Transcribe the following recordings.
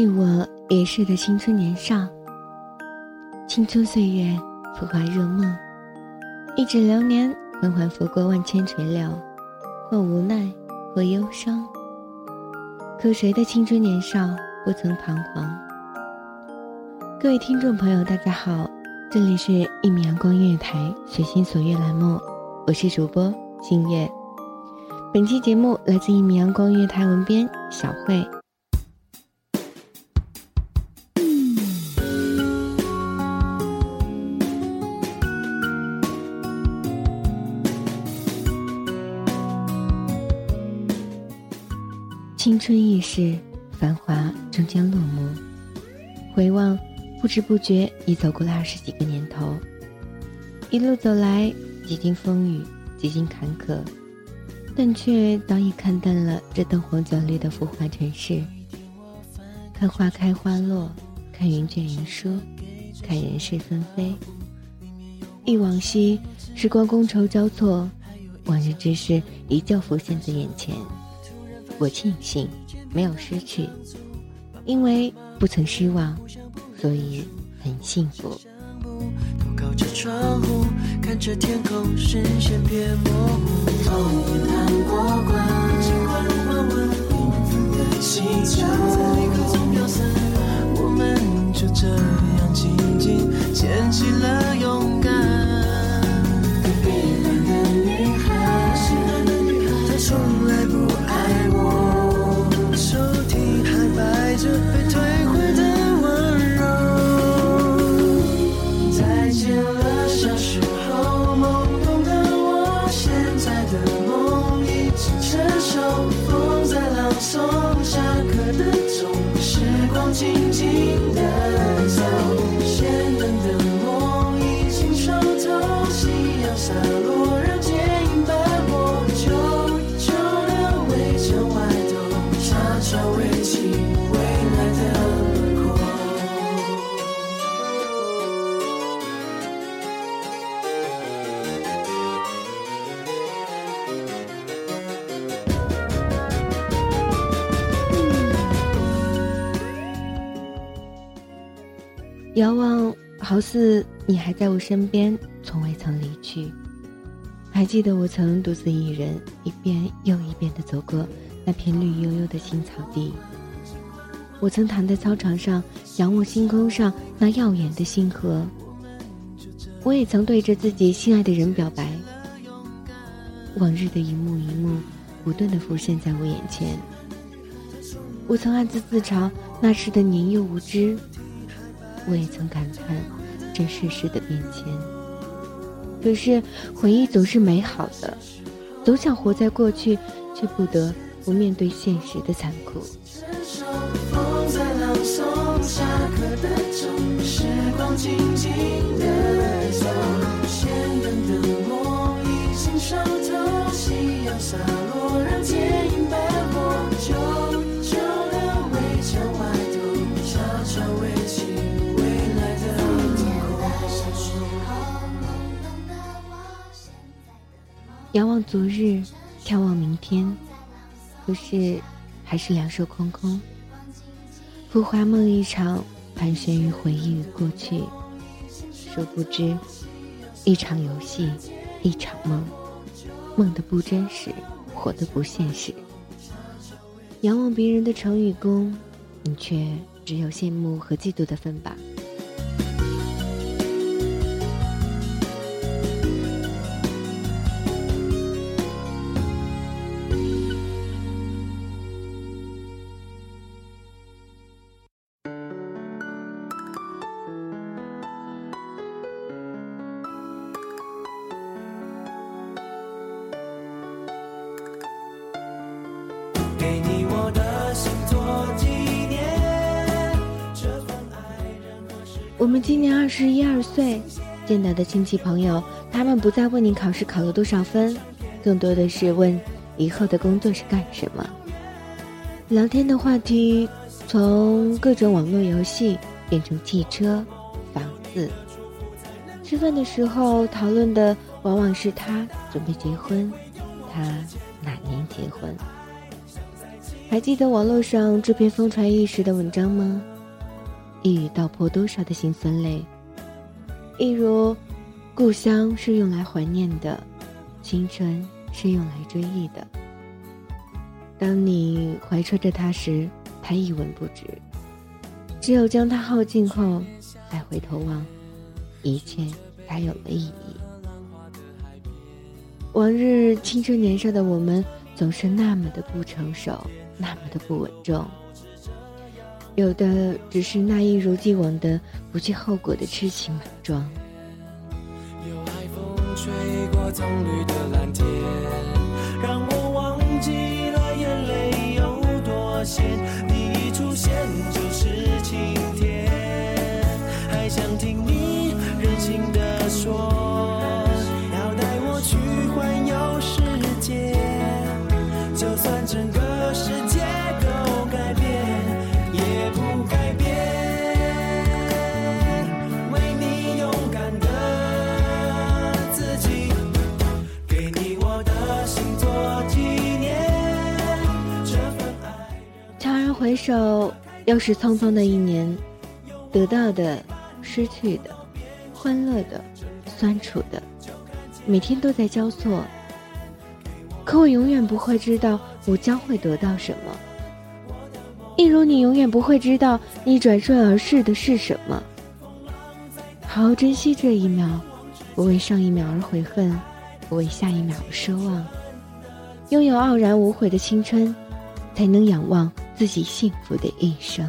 致我也是的青春年少，青春岁月，浮华若梦，一指流年，缓缓拂过万千垂柳，或无奈，或忧伤。可谁的青春年少不曾彷徨？各位听众朋友，大家好，这里是《一米阳光音乐台》随心所欲栏目，我是主播星月。本期节目来自一米阳光音乐台文编小慧。青春易逝，繁华终将落幕。回望，不知不觉已走过了二十几个年头。一路走来，几经风雨，几经坎坷，但却早已看淡了这灯红酒绿的浮华尘世。看花开花落，看云卷云舒，看人事纷飞。忆往昔，时光觥筹交错，往日之事依旧浮现在眼前。我庆幸没有失去，因为不曾失望，所以很幸福。头靠着窗户，看着天空，视线变模糊。我们就这样静静牵起了勇遥望，好似你还在我身边，从未曾离去。还记得我曾独自一人，一遍又一遍地走过那片绿油油的青草地。我曾躺在操场上，仰望星空上那耀眼的星河。我也曾对着自己心爱的人表白。往日的一幕一幕，不断地浮现在我眼前。我曾暗自自嘲那时的年幼无知。我也曾感叹这世事的变迁。可是回忆总是美好的，总想活在过去，却不得不面对现实的残酷。成熟，风在朗诵下课的钟，时光静静的走。鲜嫩的梦已经熟透，夕阳洒落，仰望昨日，眺望明天，可是还是两手空空。浮华梦一场，盘旋于回忆与过去。殊不知，一场游戏，一场梦，梦的不真实，活的不现实。仰望别人的成与功，你却只有羡慕和嫉妒的份吧。我们今年二十一二岁，见到的亲戚朋友，他们不再问你考试考了多少分，更多的是问以后的工作是干什么。聊天的话题从各种网络游戏变成汽车、房子。吃饭的时候讨论的往往是他准备结婚，他哪年结婚？还记得网络上这篇疯传一时的文章吗？一语道破多少的辛酸泪。一如，故乡是用来怀念的，青春是用来追忆的。当你怀揣着它时，它一文不值；只有将它耗尽后，再回头望，一切才有了意义。往日青春年少的我们，总是那么的不成熟，那么的不稳重。有的只是那一如既往的不计后果的痴情莽撞。有海风吹过棕榈的蓝天，然回首，又是匆匆的一年，得到的、失去的、欢乐的、酸楚的，每天都在交错。可我永远不会知道，我将会得到什么。一如你永远不会知道，你转瞬而逝的是什么。好好珍惜这一秒，不为上一秒而悔恨，不为下一秒而奢望。拥有傲然无悔的青春，才能仰望自己幸福的一生。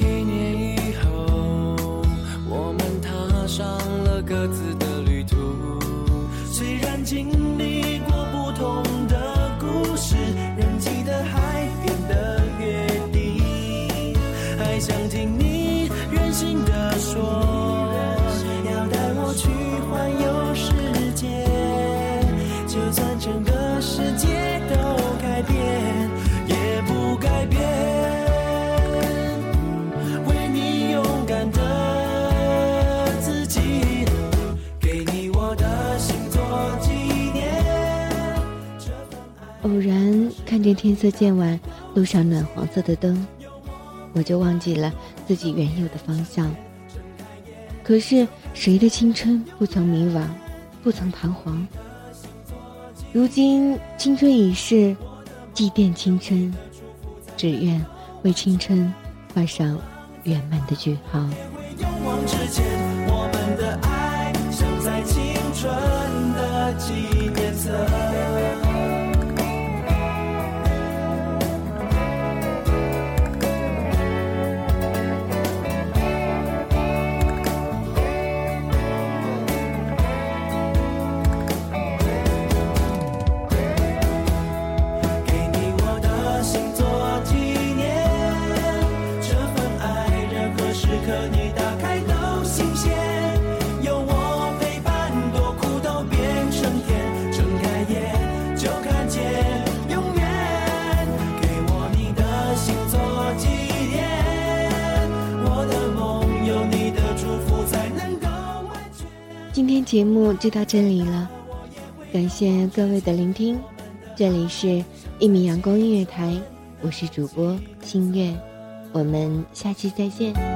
一年以后，我们踏上了各自的旅途。虽然经历过不同见天色渐晚，路上暖黄色的灯，我就忘记了自己原有的方向。可是谁的青春不曾迷惘，不曾彷徨？如今青春已逝，祭奠青春，只愿为青春画上圆满的句号。勇往直前，我们的爱像在青春的纪念册。节目就到这里了，感谢各位的聆听。这里是一米阳光音乐台，我是主播星月，我们下期再见。